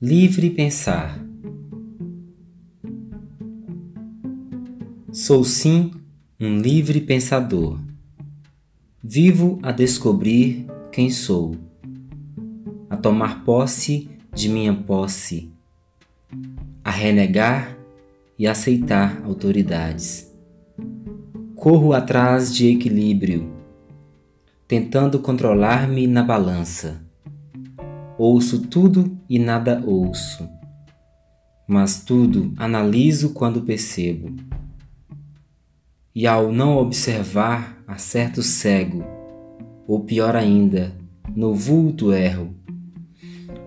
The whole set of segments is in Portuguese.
Livre pensar. Sou sim um livre pensador. Vivo a descobrir quem sou, a tomar posse de minha posse, a renegar e aceitar autoridades. Corro atrás de equilíbrio, tentando controlar-me na balança. Ouço tudo e nada ouço, mas tudo analiso quando percebo. E ao não observar, acerto cego, ou pior ainda, no vulto erro.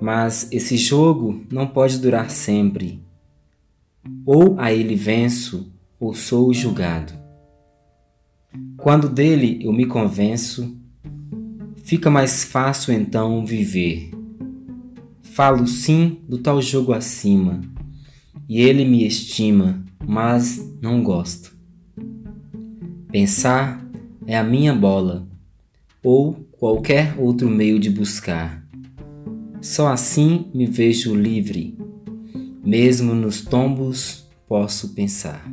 Mas esse jogo não pode durar sempre. Ou a ele venço, ou sou julgado. Quando dele eu me convenço, fica mais fácil então viver. Falo sim do tal jogo acima, e ele me estima, mas não gosto. Pensar é a minha bola, ou qualquer outro meio de buscar. Só assim me vejo livre, mesmo nos tombos posso pensar.